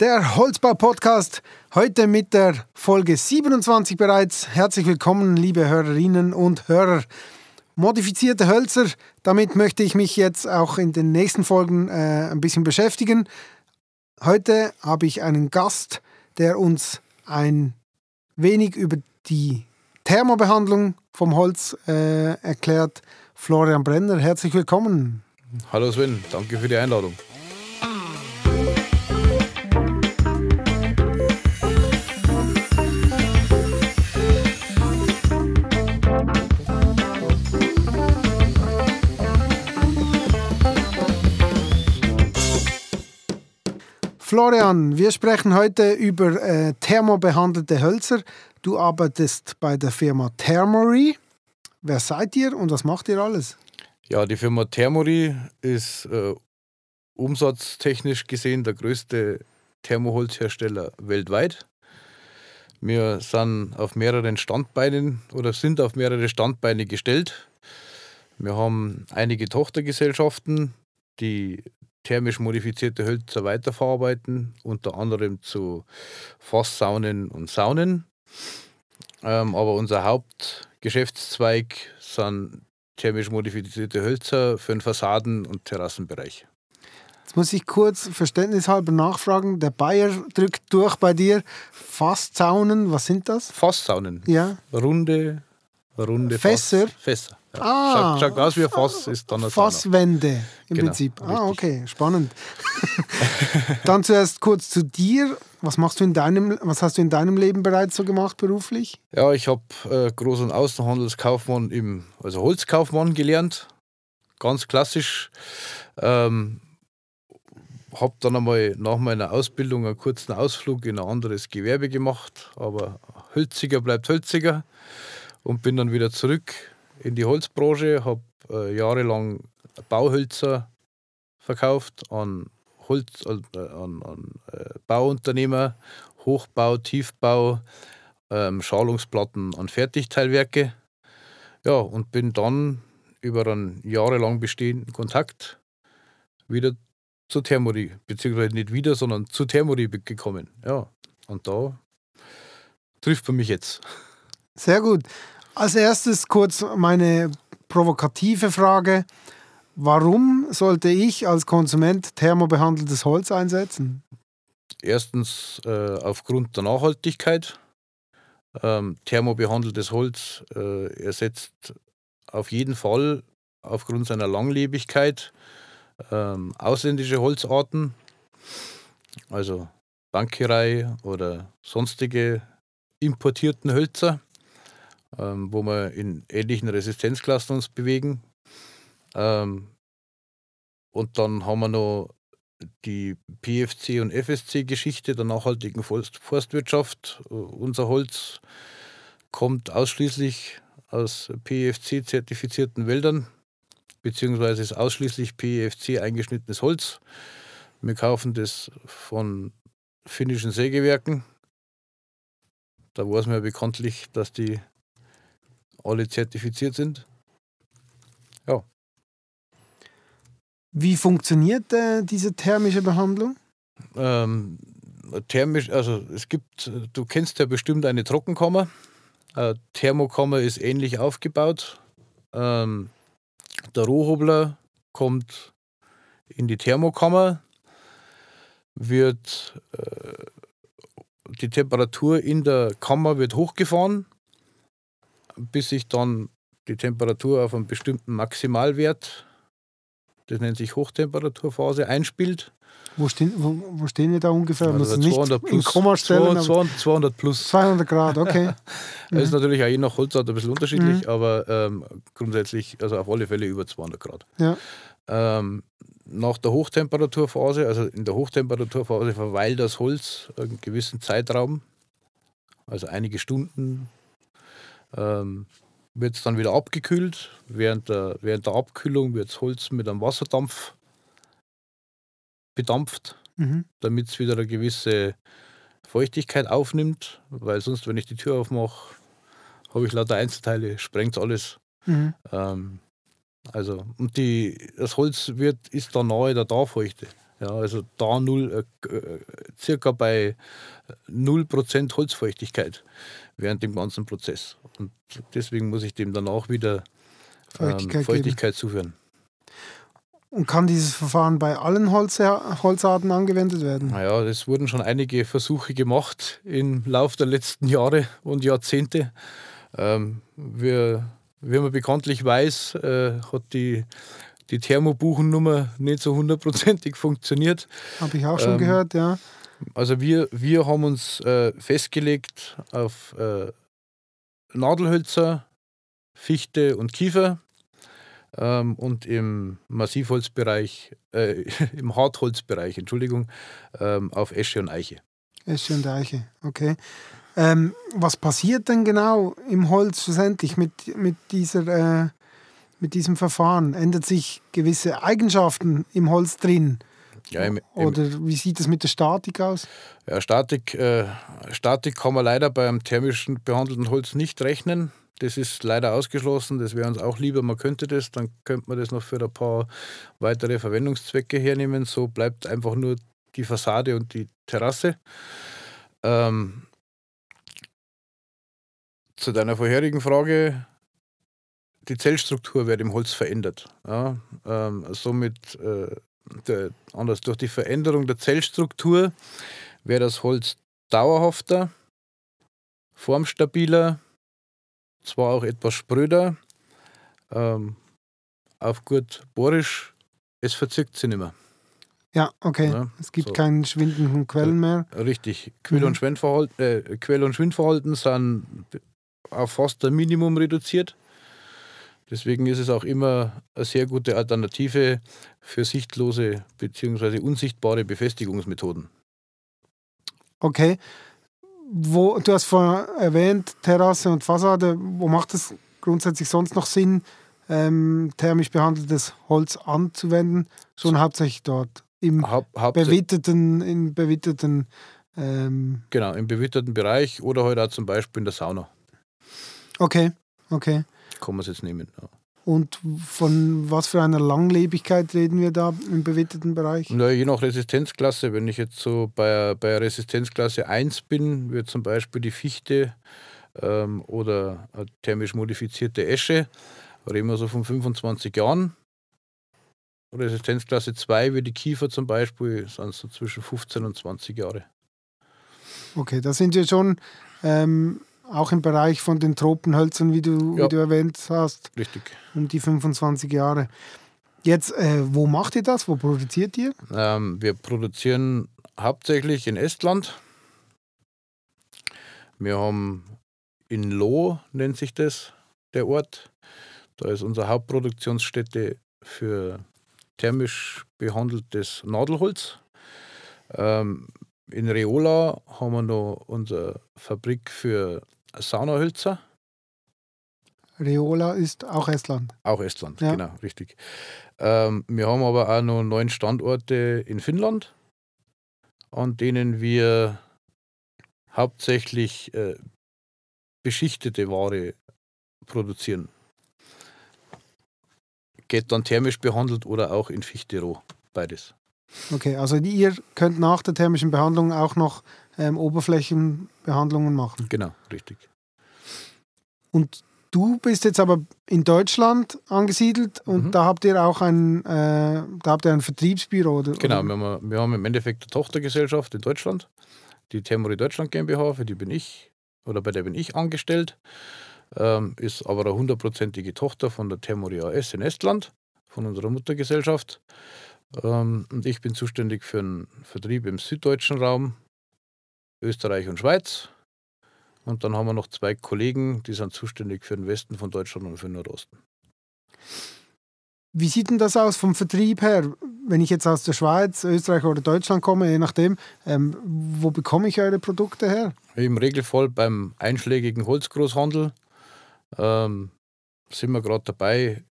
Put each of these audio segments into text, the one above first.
Der Holzbau-Podcast, heute mit der Folge 27 bereits. Herzlich willkommen, liebe Hörerinnen und Hörer. Modifizierte Hölzer, damit möchte ich mich jetzt auch in den nächsten Folgen äh, ein bisschen beschäftigen. Heute habe ich einen Gast, der uns ein wenig über die Thermobehandlung vom Holz äh, erklärt. Florian Brenner, herzlich willkommen. Hallo Sven, danke für die Einladung. Florian, wir sprechen heute über äh, thermobehandelte Hölzer. Du arbeitest bei der Firma Thermory. Wer seid ihr und was macht ihr alles? Ja, die Firma Thermory ist äh, umsatztechnisch gesehen der größte Thermoholzhersteller weltweit. Wir sind auf mehreren Standbeinen oder sind auf mehrere Standbeine gestellt. Wir haben einige Tochtergesellschaften, die thermisch modifizierte Hölzer weiterverarbeiten, unter anderem zu Fasssaunen und Saunen. Ähm, aber unser Hauptgeschäftszweig sind thermisch modifizierte Hölzer für den Fassaden- und Terrassenbereich. Jetzt muss ich kurz verständnishalber nachfragen. Der Bayer drückt durch bei dir. Fasssaunen, was sind das? Fasssaunen. Ja. Runde, runde Fässer? Fass, Fässer. Ja. Ah. Schaut, schaut aus wie ein Fass, ist dann ein Sauna. Fasswände im Genau, Prinzip. Ah, richtig. okay, spannend. Dann zuerst kurz zu dir. Was machst du in deinem, was hast du in deinem Leben bereits so gemacht beruflich? Ja, ich habe äh, Groß- und Außenhandelskaufmann im, also Holzkaufmann gelernt. Ganz klassisch. Ähm, habe dann einmal nach meiner Ausbildung einen kurzen Ausflug in ein anderes Gewerbe gemacht, aber hölziger bleibt hölziger und bin dann wieder zurück in die Holzbranche, habe äh, jahrelang Bauhölzer verkauft an Holz, äh, an, an äh, Bauunternehmer, Hochbau, Tiefbau, ähm, Schalungsplatten an Fertigteilwerke. Ja, und bin dann über einen jahrelang bestehenden Kontakt wieder zu Thermori, beziehungsweise nicht wieder, sondern zu Thermori gekommen. Ja, und da trifft man mich jetzt. Sehr gut. Als erstes kurz meine provokative Frage. Warum sollte ich als Konsument thermobehandeltes Holz einsetzen? Erstens äh, aufgrund der Nachhaltigkeit. Ähm, thermobehandeltes Holz äh, ersetzt auf jeden Fall aufgrund seiner Langlebigkeit ähm, ausländische Holzarten, also Bankierei oder sonstige importierten Hölzer, ähm, wo wir in ähnlichen Resistenzklassen uns bewegen. Ähm, und dann haben wir noch die PFC und FSC-Geschichte der nachhaltigen Forst Forstwirtschaft. Äh, Unser Holz kommt ausschließlich aus PFC-zertifizierten Wäldern, beziehungsweise ist ausschließlich PFC eingeschnittenes Holz. Wir kaufen das von finnischen Sägewerken. Da weiß man ja bekanntlich, dass die alle zertifiziert sind. Wie funktioniert äh, diese thermische Behandlung? Ähm, thermisch, also es gibt, du kennst ja bestimmt eine Trockenkammer. Eine Thermokammer ist ähnlich aufgebaut. Ähm, der Rohhobler kommt in die Thermokammer, wird äh, die Temperatur in der Kammer wird hochgefahren, bis sich dann die Temperatur auf einen bestimmten Maximalwert, das nennt sich Hochtemperaturphase, einspielt. Wo stehen, wo, wo stehen wir da ungefähr? Also Muss es nicht 200 in plus, Komma stellen, aber 200, 200 plus. 200 Grad, okay. Das ist Mhm. natürlich auch je nach Holzart ein bisschen unterschiedlich, aber ähm, grundsätzlich, also auf alle Fälle über 200 Grad. Ja. Ähm, nach der Hochtemperaturphase, also in der Hochtemperaturphase verweilt das Holz einen gewissen Zeitraum, also einige Stunden, ähm, wird es dann wieder abgekühlt. Während der, während der Abkühlung wird das Holz mit einem Wasserdampf bedampft Mhm. damit es wieder eine gewisse Feuchtigkeit aufnimmt, weil sonst, wenn ich die Tür aufmache, habe ich lauter Einzelteile, sprengt alles. Mhm. Ähm, also, und die, das Holz wird, ist da nahe der Darfeuchte. Ja, also da null, äh, äh circa bei 0% Holzfeuchtigkeit während dem ganzen Prozess. Und deswegen muss ich dem dann auch wieder Feuchtigkeit, ähm, Feuchtigkeit zuführen. Und kann dieses Verfahren bei allen Holz Holzarten angewendet werden? Naja, es wurden schon einige Versuche gemacht im Laufe der letzten Jahre und Jahrzehnte. Ähm, wir, wie man bekanntlich weiß, äh, hat die, die Thermobuchennummer nicht so hundertprozentig funktioniert. Habe ich auch schon ähm, gehört, ja. Also wir, wir haben uns äh, festgelegt auf äh, Nadelhölzer, Fichte und Kiefer ähm, und im Massivholzbereich, äh, im Hartholzbereich, Entschuldigung, ähm, auf Esche und Eiche. Esche und Eiche, okay. Ähm, was passiert denn genau im Holz schlussendlich mit, mit, dieser, äh, mit diesem Verfahren? Ändert sich gewisse Eigenschaften im Holz drin? Ja, im, im, Oder wie sieht es mit der Statik aus? Ja, Statik, äh, Statik kann man leider beim thermischen behandelten Holz nicht rechnen. Das ist leider ausgeschlossen. Das wäre uns auch lieber, man könnte das. Dann könnte man das noch für ein paar weitere Verwendungszwecke hernehmen. So bleibt einfach nur die Fassade und die Terrasse. Ähm, zu deiner vorherigen Frage. Die Zellstruktur wird im Holz verändert. Ja, ähm, somit, äh, der, anders durch die Veränderung der Zellstruktur wäre das Holz dauerhafter, formstabiler, zwar auch etwas spröder, ähm, auf gut Borisch, es verzückt sie nicht mehr. Ja, okay. Ja, es gibt so. keinen schwindenden Quellen mehr. Richtig. Quell- und, mhm. Schwindverhalten, äh, Quell- und Schwindverhalten sind auf fast ein Minimum reduziert. Deswegen ist es auch immer eine sehr gute Alternative für sichtlose bzw. unsichtbare Befestigungsmethoden. Okay wo, du hast vorhin erwähnt, Terrasse und Fassade, wo macht es grundsätzlich sonst noch Sinn, ähm, thermisch behandeltes Holz anzuwenden? Schon hauptsächlich dort. Im Haupt, bewitterten, im bewitterten ähm Genau, im bewitterten Bereich oder heute halt auch zum Beispiel in der Sauna. Okay, okay. Kann man es jetzt nehmen. Ja. Und von was für einer Langlebigkeit reden wir da im bewitteten Bereich? Na, je nach Resistenzklasse. Wenn ich jetzt so bei, bei Resistenzklasse 1 bin, wird zum Beispiel die Fichte ähm, oder thermisch modifizierte Esche, reden wir so von 25 Jahren. Resistenzklasse 2 wie die Kiefer zum Beispiel, sind so zwischen 15 und 20 Jahre. Okay, da sind wir schon ähm, auch im Bereich von den Tropenhölzern, wie du, ja. wie du erwähnt hast. Richtig. Um die 25 Jahre. Jetzt, äh, wo macht ihr das? Wo produziert ihr? Ähm, wir produzieren hauptsächlich in Estland. Wir haben in Loh, nennt sich das, der Ort. Da ist unsere Hauptproduktionsstätte für thermisch behandeltes Nadelholz. Ähm, in Reola haben wir noch unsere Fabrik für Saunahölzer. Reola ist auch Estland. Auch Estland, ja. genau, richtig. Ähm, wir haben aber auch noch neun Standorte in Finnland, an denen wir hauptsächlich äh, beschichtete Ware produzieren. Geht dann thermisch behandelt oder auch in Fichte roh, beides. Okay, also ihr könnt nach der thermischen Behandlung auch noch ähm, Oberflächenbehandlungen machen. Genau, richtig. Und du bist jetzt aber in Deutschland angesiedelt und mhm. da habt ihr auch ein, äh, da habt ihr ein Vertriebsbüro, oder? Genau, wir haben, wir haben im Endeffekt eine Tochtergesellschaft in Deutschland, die Thermori Deutschland GmbH, für die bin ich oder bei der bin ich angestellt. Ähm, ist aber eine hundertprozentige Tochter von der Thermori AS in Estland, von unserer Muttergesellschaft. Ähm, und ich bin zuständig für den Vertrieb im süddeutschen Raum, Österreich und Schweiz. Und dann haben wir noch zwei Kollegen, die sind zuständig für den Westen von Deutschland und für den Nordosten. Wie sieht denn das aus vom Vertrieb her? Wenn ich jetzt aus der Schweiz, Österreich oder Deutschland komme, je nachdem, ähm, wo bekomme ich eure Produkte her? Im Regelfall beim einschlägigen Holzgroßhandel ähm, sind wir gerade dabei,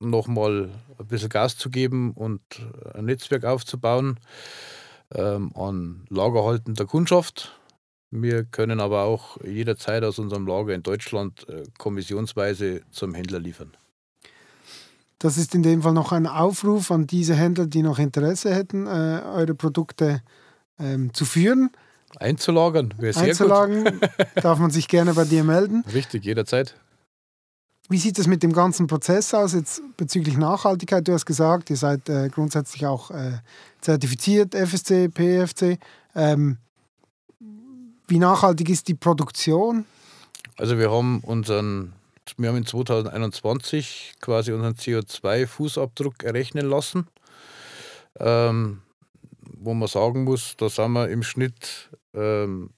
nochmal ein bisschen Gas zu geben und ein Netzwerk aufzubauen ähm, an lagerhaltender Kundschaft. Wir können aber auch jederzeit aus unserem Lager in Deutschland äh, kommissionsweise zum Händler liefern. Das ist in dem Fall noch ein Aufruf an diese Händler, die noch Interesse hätten, äh, eure Produkte ähm, zu führen. Einzulagern, wäre sehr Einzulagen, darf man sich gerne bei dir melden. Richtig, jederzeit. Wie sieht es mit dem ganzen Prozess aus jetzt bezüglich Nachhaltigkeit? Du hast gesagt, ihr seid äh, grundsätzlich auch äh, zertifiziert, FSC, PFC. Ähm, wie nachhaltig ist die Produktion? Also wir haben unseren, wir haben in 2021 quasi unseren CO2-Fußabdruck errechnen lassen. Ähm, wo man sagen muss, da sind wir im Schnitt ähm,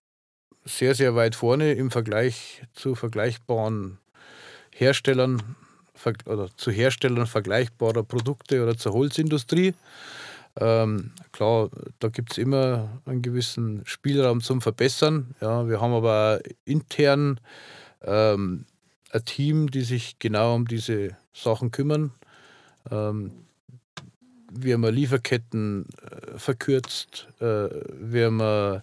sehr, sehr weit vorne im Vergleich zu vergleichbaren Herstellern oder zu Herstellern vergleichbarer Produkte oder zur Holzindustrie. Ähm, klar, da gibt es immer einen gewissen Spielraum zum Verbessern. Ja, wir haben aber intern ähm, ein Team, die sich genau um diese Sachen kümmern. Ähm, wir haben Lieferketten äh, verkürzt, äh, wir haben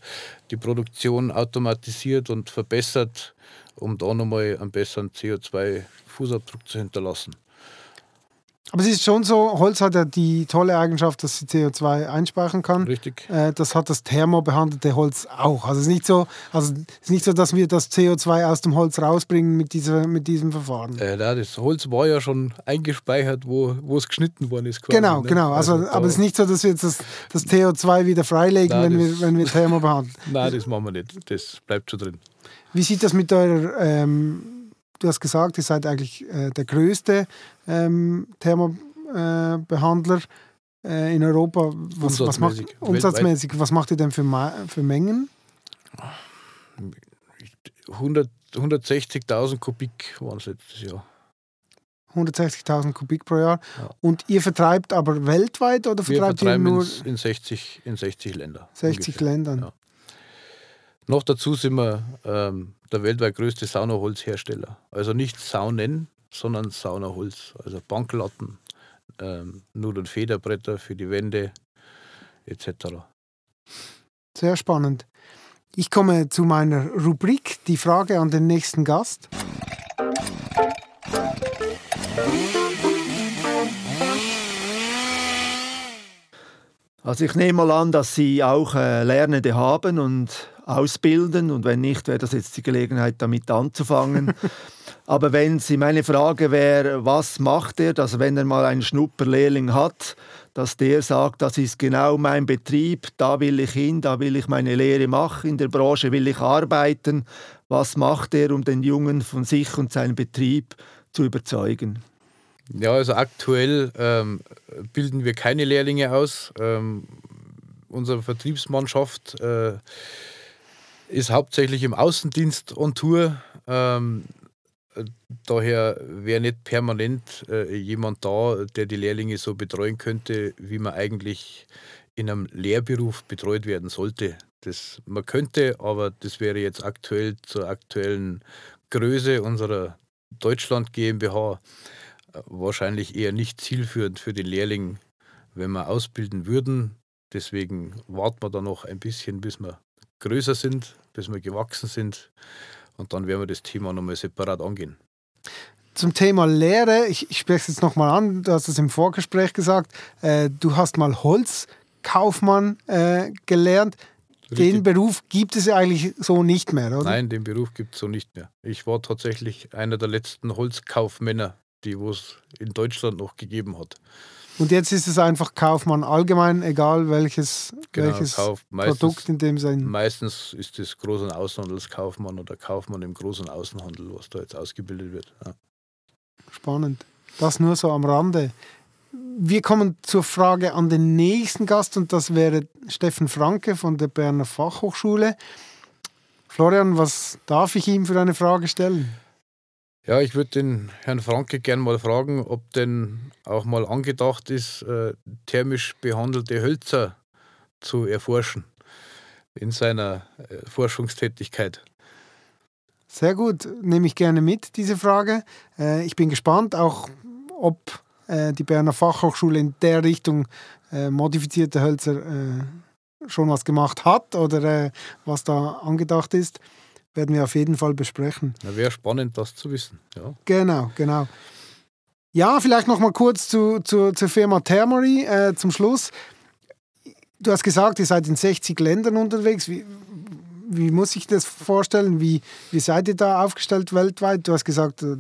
die Produktion automatisiert und verbessert, um da nochmal einen besseren CO2-Fußabdruck zu hinterlassen. Aber es ist schon so, Holz hat ja die tolle Eigenschaft, dass sie CO2 einspeichern kann. Richtig. Äh, das hat das thermobehandelte Holz auch. Also es ist nicht so, also es ist nicht so, dass wir das CO2 aus dem Holz rausbringen mit, dieser, mit diesem Verfahren. Äh, das Holz war ja schon eingespeichert, wo, wo es geschnitten worden ist. Quasi, genau, ne? genau. Also, also aber es ist nicht so, dass wir jetzt das, das CO2 wieder freilegen, Nein, wenn, wir, wenn wir Thermo behandeln. Nein, das machen wir nicht. Das bleibt schon drin. Wie sieht das mit eurer ähm, du hast gesagt, ihr seid eigentlich äh, der größte ähm, Thermobehandler äh, in Europa. Was, was macht, umsatzmäßig, was macht ihr denn für, für Mengen? 160.000 Kubik waren es letztes Jahr. 160.000 Kubik pro Jahr. Ja. Und ihr vertreibt aber weltweit oder vertreibt ihr nur in 60, in 60 Länder? 60 ungefähr. Ländern. Ja. Noch dazu sind wir ähm, der weltweit größte Saunaholzhersteller. Also nicht Saunen, sondern Saunaholz. Also Banklatten, ähm, Nut- und Federbretter für die Wände etc. Sehr spannend. Ich komme zu meiner Rubrik, die Frage an den nächsten Gast. Also ich nehme mal an, dass Sie auch äh, Lernende haben und ausbilden und wenn nicht, wäre das jetzt die Gelegenheit, damit anzufangen. Aber wenn Sie meine Frage wäre, was macht er, dass wenn er mal einen Schnupperlehrling hat, dass der sagt, das ist genau mein Betrieb, da will ich hin, da will ich meine Lehre machen, in der Branche will ich arbeiten. Was macht er, um den Jungen von sich und seinem Betrieb zu überzeugen? Ja, also aktuell ähm, bilden wir keine Lehrlinge aus. Ähm, unsere Vertriebsmannschaft äh, ist hauptsächlich im Außendienst on Tour. Ähm, daher wäre nicht permanent äh, jemand da, der die Lehrlinge so betreuen könnte, wie man eigentlich in einem Lehrberuf betreut werden sollte. Das, man könnte, aber das wäre jetzt aktuell zur aktuellen Größe unserer Deutschland GmbH äh, wahrscheinlich eher nicht zielführend für den Lehrling, wenn wir ausbilden würden. Deswegen warten wir da noch ein bisschen, bis wir größer sind, bis wir gewachsen sind. Und dann werden wir das Thema nochmal separat angehen. Zum Thema Lehre, ich, ich spreche es jetzt nochmal an, du hast es im Vorgespräch gesagt, äh, du hast mal Holzkaufmann äh, gelernt. Richtig. Den Beruf gibt es ja eigentlich so nicht mehr, oder? Nein, den Beruf gibt es so nicht mehr. Ich war tatsächlich einer der letzten Holzkaufmänner, die es in Deutschland noch gegeben hat. Und jetzt ist es einfach Kaufmann allgemein, egal welches, genau, welches meistens, Produkt in dem Sinn. Meistens ist es Groß- und Außenhandelskaufmann oder Kaufmann im Groß- und Außenhandel, was da jetzt ausgebildet wird. Ja. Spannend. Das nur so am Rande. Wir kommen zur Frage an den nächsten Gast und das wäre Steffen Franke von der Berner Fachhochschule. Florian, was darf ich ihm für eine Frage stellen? Ja, ich würde den Herrn Franke gerne mal fragen, ob denn auch mal angedacht ist, äh, thermisch behandelte Hölzer zu erforschen in seiner äh, Forschungstätigkeit. Sehr gut, nehme ich gerne mit, diese Frage. Äh, ich bin gespannt, auch ob die Berner Fachhochschule in der Richtung modifizierte Hölzer schon was gemacht hat oder was da angedacht ist werden wir auf jeden Fall besprechen. Wäre spannend, das zu wissen. Ja. Genau, genau. Ja, vielleicht noch mal kurz zu, zu, zur Firma Thermory äh, zum Schluss. Du hast gesagt, ihr seid in 60 Ländern unterwegs. Wie, wie muss ich das vorstellen? Wie, wie seid ihr da aufgestellt weltweit? Du hast gesagt, äh,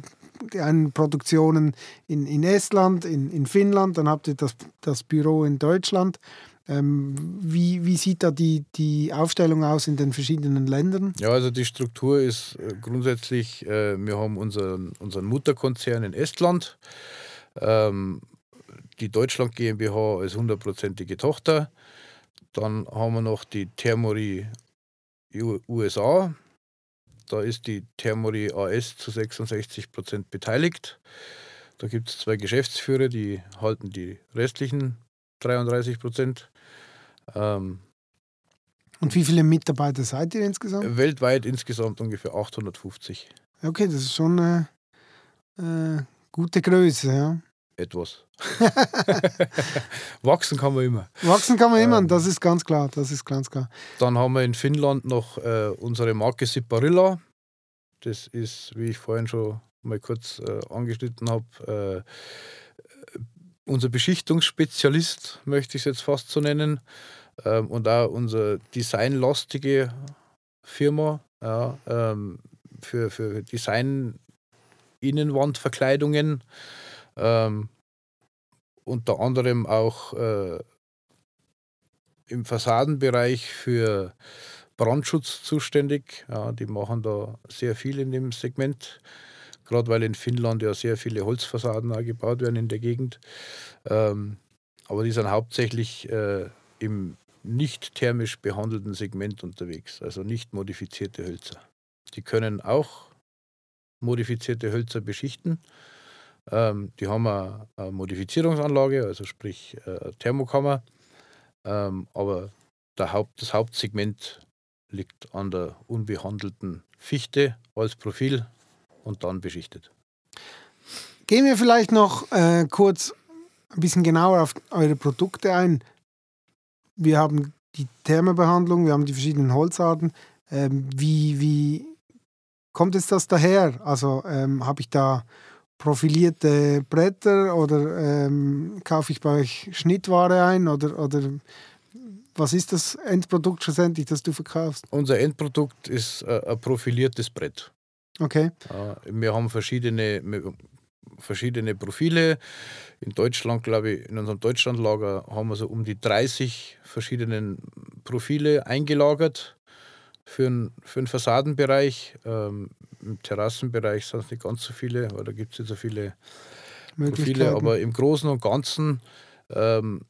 die einen Produktionen in, in Estland, in, in Finnland, dann habt ihr das, das Büro in Deutschland. Ähm, wie, wie sieht da die, die Aufstellung aus in den verschiedenen Ländern? Ja, also die Struktur ist äh, grundsätzlich, äh, wir haben unseren, unseren Mutterkonzern in Estland, ähm, die Deutschland GmbH als hundertprozentige Tochter. Dann haben wir noch die Thermori USA. Da ist die Thermori AS zu 66 Prozent beteiligt. Da gibt es zwei Geschäftsführer, die halten die restlichen 33 Prozent. Ähm, Und wie viele Mitarbeiter seid ihr insgesamt? weltweit insgesamt ungefähr 850 Okay, das ist schon eine äh, gute Größe. Ja. etwas. Wachsen kann man immer. Wachsen kann man immer, Ähm. das ist ganz klar. Das ist ganz klar. Dann haben wir in Finnland noch äh, unsere Marke Siparilla. Das ist, wie ich vorhin schon mal kurz äh, angeschnitten habe, äh, unser Beschichtungsspezialist, möchte ich es jetzt fast so nennen. Ähm, und auch unsere designlastige Firma ja, ähm, für, für Design Innenwandverkleidungen. Ähm, unter anderem auch äh, im Fassadenbereich für Brandschutz zuständig. Ja, die machen da sehr viel in dem Segment, gerade weil in Finnland ja sehr viele Holzfassaden auch gebaut werden in der Gegend. Ähm, aber die sind hauptsächlich äh, im nicht thermisch behandelten Segment unterwegs, also nicht modifizierte Hölzer. Die können auch modifizierte Hölzer beschichten. Ähm, die haben eine, eine Modifizierungsanlage, also sprich äh, eine Thermokammer. Ähm, aber Haupt, das Hauptsegment liegt an der unbehandelten Fichte als Profil und dann beschichtet. Gehen wir vielleicht noch äh, kurz ein bisschen genauer auf eure Produkte ein. Wir haben die Thermobehandlung, wir haben die verschiedenen Holzarten. Ähm, wie, wie kommt jetzt das daher? Also ähm, habe ich da profilierte Bretter oder ähm, kaufe ich bei euch Schnittware ein oder, oder was ist das Endprodukt schlussendlich, das du verkaufst? Unser Endprodukt ist äh, ein profiliertes Brett. Okay, wir haben verschiedene, verschiedene Profile. In Deutschland, glaube ich, in unserem Deutschlandlager haben wir so um die 30 verschiedene Profile eingelagert für den, für den Fassadenbereich. Ähm, Im Terrassenbereich sind es nicht ganz so viele, weil da gibt es nicht so viele Profile, aber im Großen und Ganzen ähm,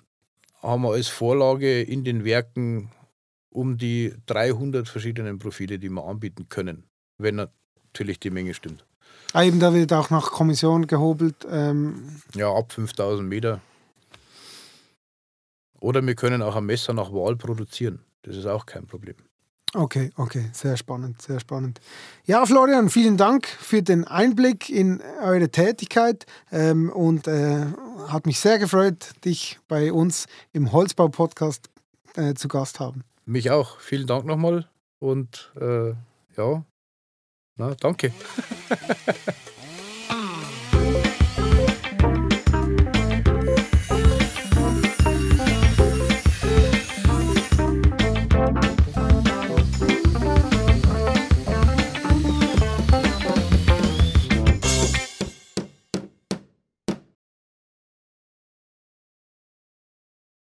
haben wir als Vorlage in den Werken um die 300 verschiedenen Profile, die wir anbieten können, wenn natürlich die Menge stimmt. Ah, eben, da wird auch nach Kommission gehobelt. Ähm, Ja, ab 5000 Meter. Oder wir können auch ein Messer nach Wahl produzieren. Das ist auch kein Problem. Okay, okay, sehr spannend, sehr spannend. Ja, Florian, vielen Dank für den Einblick in eure Tätigkeit ähm, und äh, hat mich sehr gefreut, dich bei uns im Holzbau-Podcast äh, zu Gast haben. Mich auch. Vielen Dank nochmal und äh, ja, na, danke.